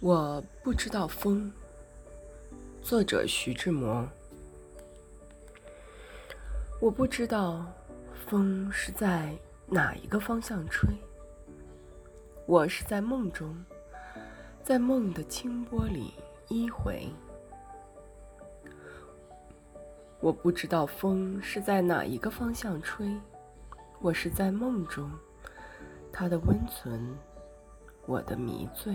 我不知道风。作者徐志摩。我不知道风是在哪一个方向吹。我是在梦中，在梦的清波里依回。我不知道风是在哪一个方向吹。我是在梦中，它的温存，我的迷醉。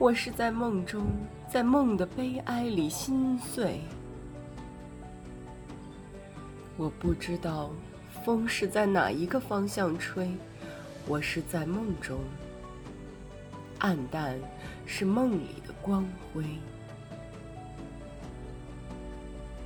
我是在梦中，在梦的悲哀里心碎。我不知道风是在哪一个方向吹，我是在梦中，暗淡是梦里的光辉。